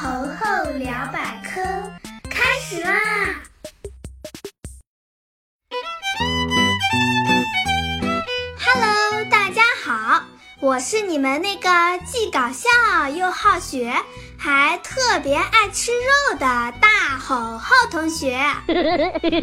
猴猴聊百科开始啦！我是你们那个既搞笑又好学。还特别爱吃肉的大吼吼同学，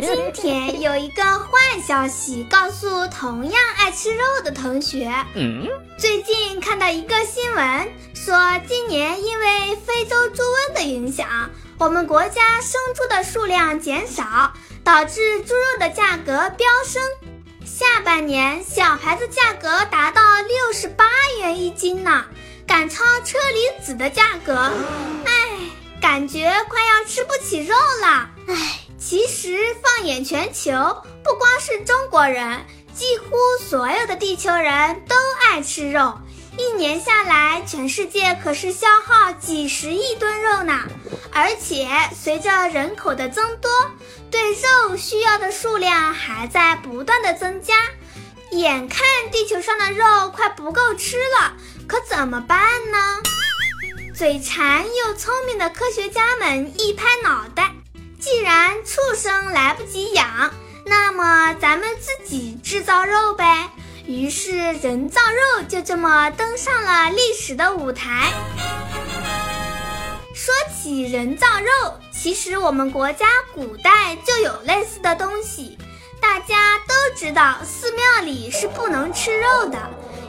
今天有一个坏消息告诉同样爱吃肉的同学。最近看到一个新闻，说今年因为非洲猪瘟的影响，我们国家生猪的数量减少，导致猪肉的价格飙升。下半年小牌子价格达到六十八元一斤呢。赶超车厘子的价格，哎，感觉快要吃不起肉了。哎，其实放眼全球，不光是中国人，几乎所有的地球人都爱吃肉。一年下来，全世界可是消耗几十亿吨肉呢。而且随着人口的增多，对肉需要的数量还在不断的增加。眼看地球上的肉快不够吃了。可怎么办呢？嘴馋又聪明的科学家们一拍脑袋，既然畜生来不及养，那么咱们自己制造肉呗。于是人造肉就这么登上了历史的舞台。说起人造肉，其实我们国家古代就有类似的东西。大家都知道，寺庙里是不能吃肉的。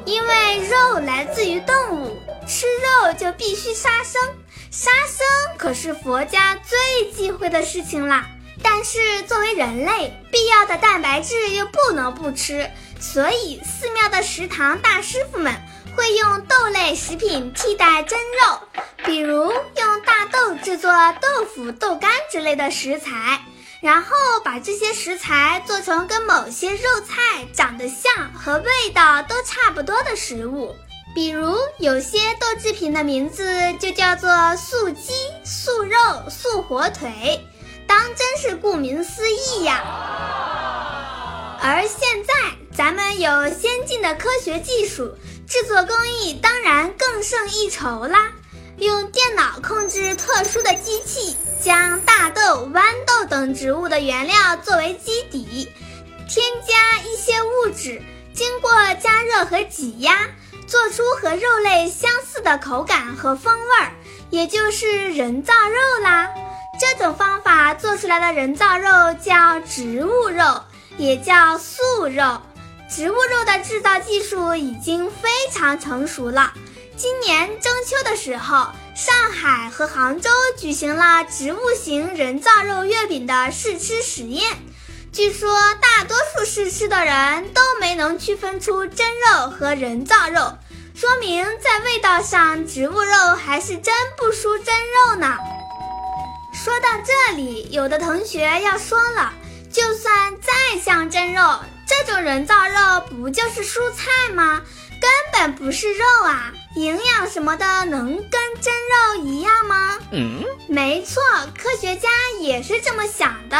因为肉来自于动物，吃肉就必须杀生，杀生可是佛家最忌讳的事情啦。但是作为人类，必要的蛋白质又不能不吃，所以寺庙的食堂大师傅们会用豆类食品替代真肉，比如用大豆制作豆腐、豆干之类的食材。然后把这些食材做成跟某些肉菜长得像和味道都差不多的食物，比如有些豆制品的名字就叫做素鸡、素肉、素火腿，当真是顾名思义呀。而现在咱们有先进的科学技术，制作工艺当然更胜一筹啦。用电脑控制特殊的机器，将大豆、豌豆等植物的原料作为基底，添加一些物质，经过加热和挤压，做出和肉类相似的口感和风味儿，也就是人造肉啦。这种方法做出来的人造肉叫植物肉，也叫素肉。植物肉的制造技术已经非常成熟了。今年中秋的时候，上海和杭州举行了植物型人造肉月饼的试吃实验。据说大多数试吃的人都没能区分出真肉和人造肉，说明在味道上，植物肉还是真不输真肉呢。说到这里，有的同学要说了，就算再像真肉，这种人造肉不就是蔬菜吗？根本不是肉啊！营养什么的能跟真肉一样吗？嗯，没错，科学家也是这么想的。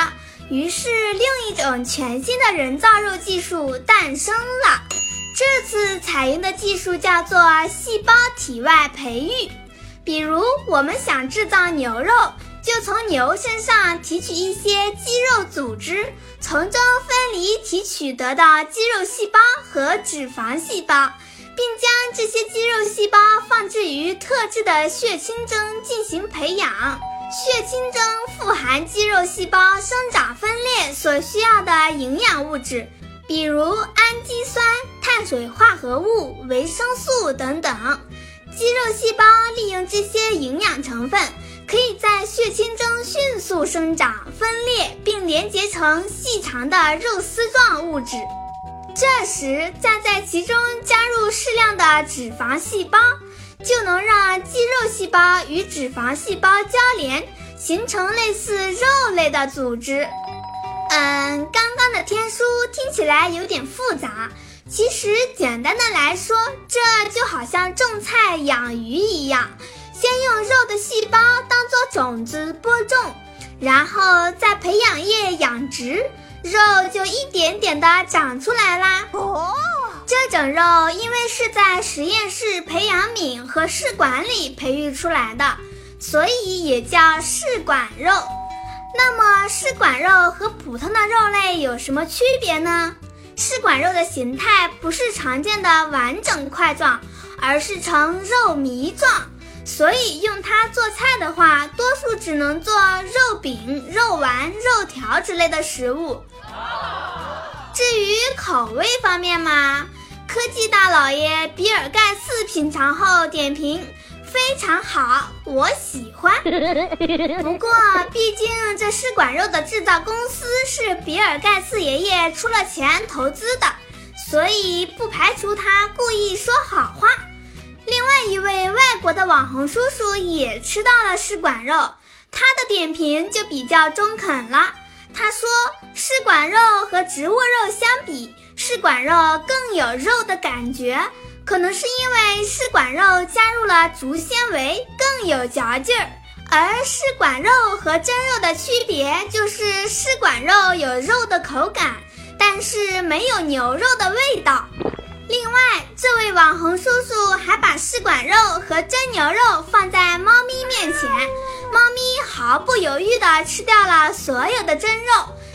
于是，另一种全新的人造肉技术诞生了。这次采用的技术叫做细胞体外培育。比如，我们想制造牛肉，就从牛身上提取一些肌肉组织，从中分离提取得的肌肉细胞和脂肪细胞。并将这些肌肉细胞放置于特制的血清中进行培养。血清中富含肌肉细胞生长分裂所需要的营养物质，比如氨基酸、碳水化合物、维生素等等。肌肉细胞利用这些营养成分，可以在血清中迅速生长、分裂，并连接成细长的肉丝状物质。这时，再在其中加入适量的脂肪细胞，就能让肌肉细胞与脂肪细胞交连，形成类似肉类的组织。嗯，刚刚的天书听起来有点复杂，其实简单的来说，这就好像种菜养鱼一样，先用肉的细胞当做种子播种，然后再培养液养殖。肉就一点点的长出来啦。哦，这种肉因为是在实验室培养皿和试管里培育出来的，所以也叫试管肉。那么试管肉和普通的肉类有什么区别呢？试管肉的形态不是常见的完整块状，而是呈肉糜状，所以用它做菜的话，多数只能做肉饼、肉丸、肉条之类的食物。至于口味方面嘛，科技大老爷比尔盖茨品尝后点评。非常好，我喜欢。不过，毕竟这试管肉的制造公司是比尔盖茨爷爷出了钱投资的，所以不排除他故意说好话。一位外国的网红叔叔也吃到了试管肉，他的点评就比较中肯了。他说，试管肉和植物肉相比，试管肉更有肉的感觉。可能是因为试管肉加入了竹纤维，更有嚼劲儿。而试管肉和真肉的区别就是试管肉有肉的口感，但是没有牛肉的味道。另外，这位网红叔叔还把试管肉和真牛肉放在猫咪面前，猫咪毫不犹豫地吃掉了所有的真肉，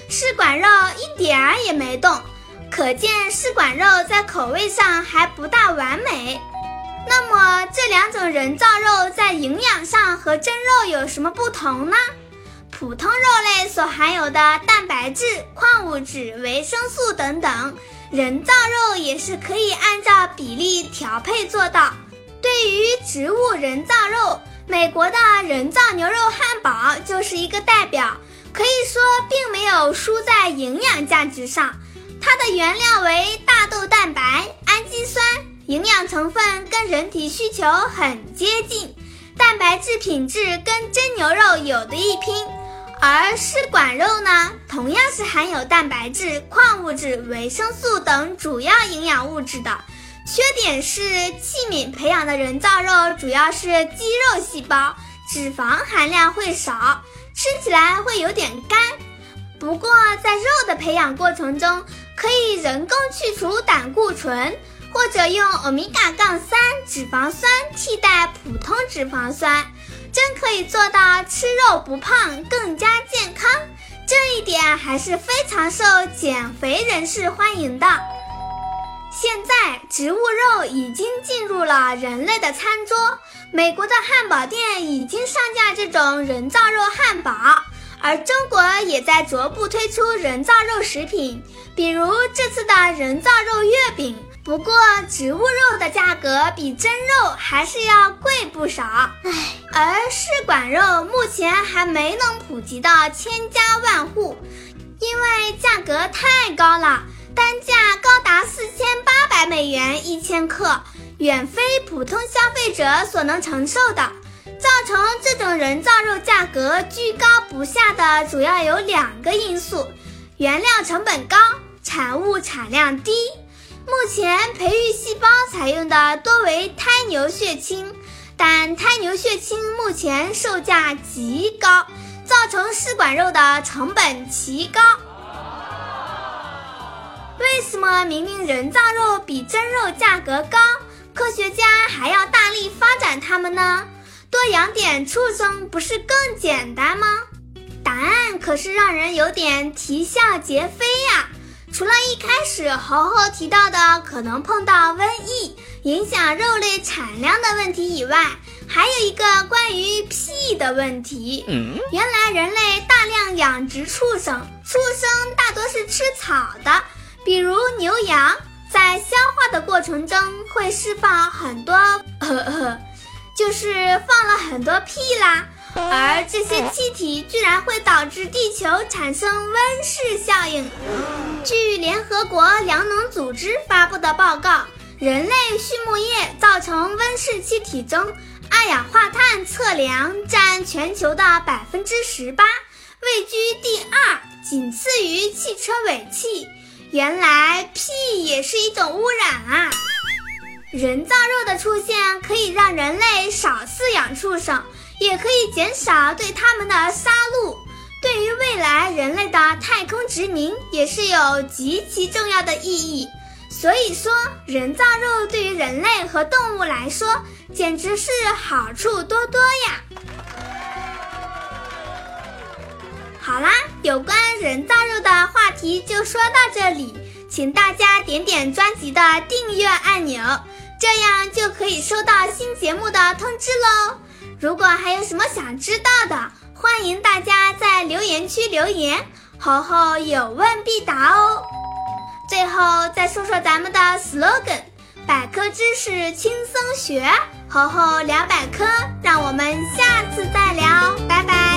试管肉一点儿也没动。可见试管肉在口味上还不大完美。那么这两种人造肉在营养上和真肉有什么不同呢？普通肉类所含有的蛋白质、矿物质、维生素等等，人造肉也是可以按照比例调配做到。对于植物人造肉，美国的人造牛肉汉堡就是一个代表，可以说并没有输在营养价值上。它的原料为大豆蛋白、氨基酸，营养成分跟人体需求很接近，蛋白质品质跟真牛肉有的一拼。而试管肉呢，同样是含有蛋白质、矿物质、维生素等主要营养物质的，缺点是器皿培养的人造肉主要是肌肉细胞，脂肪含量会少，吃起来会有点干。不过在肉的培养过程中，可以人工去除胆固醇，或者用欧米伽杠三脂肪酸替代普通脂肪酸，真可以做到吃肉不胖，更加健康。这一点还是非常受减肥人士欢迎的。现在植物肉已经进入了人类的餐桌，美国的汉堡店已经上架这种人造肉汉堡。而中国也在逐步推出人造肉食品，比如这次的人造肉月饼。不过，植物肉的价格比真肉还是要贵不少。唉，而试管肉目前还没能普及到千家万户，因为价格太高了，单价高达四千八百美元一千克，远非普通消费者所能承受的。造成这种人造肉价格居高不下的主要有两个因素：原料成本高，产物产量低。目前培育细胞采用的多为胎牛血清，但胎牛血清目前售价极高，造成试管肉的成本奇高。为什么明明人造肉比真肉价格高，科学家还要大力发展它们呢？多养点畜生不是更简单吗？答案可是让人有点啼笑皆非呀！除了一开始猴猴提到的可能碰到瘟疫影响肉类产量的问题以外，还有一个关于屁的问题。原来人类大量养殖畜生，畜生大多是吃草的，比如牛羊，在消化的过程中会释放很多。呵呵就是放了很多屁啦，而这些气体居然会导致地球产生温室效应。据联合国粮农组织发布的报告，人类畜牧业造成温室气体中二氧化碳测量占全球的百分之十八，位居第二，仅次于汽车尾气。原来屁也是一种污染啊！人造肉的出现可以让人类少饲养畜生，也可以减少对它们的杀戮。对于未来人类的太空殖民也是有极其重要的意义。所以说，人造肉对于人类和动物来说，简直是好处多多呀。好啦，有关人造肉的话题就说到这里，请大家点点专辑的订阅按钮，这样就可以收到新节目的通知喽。如果还有什么想知道的，欢迎大家在留言区留言，猴猴有问必答哦。最后再说说咱们的 slogan 百科知识轻松学，猴猴聊百科，让我们下次再聊，拜拜。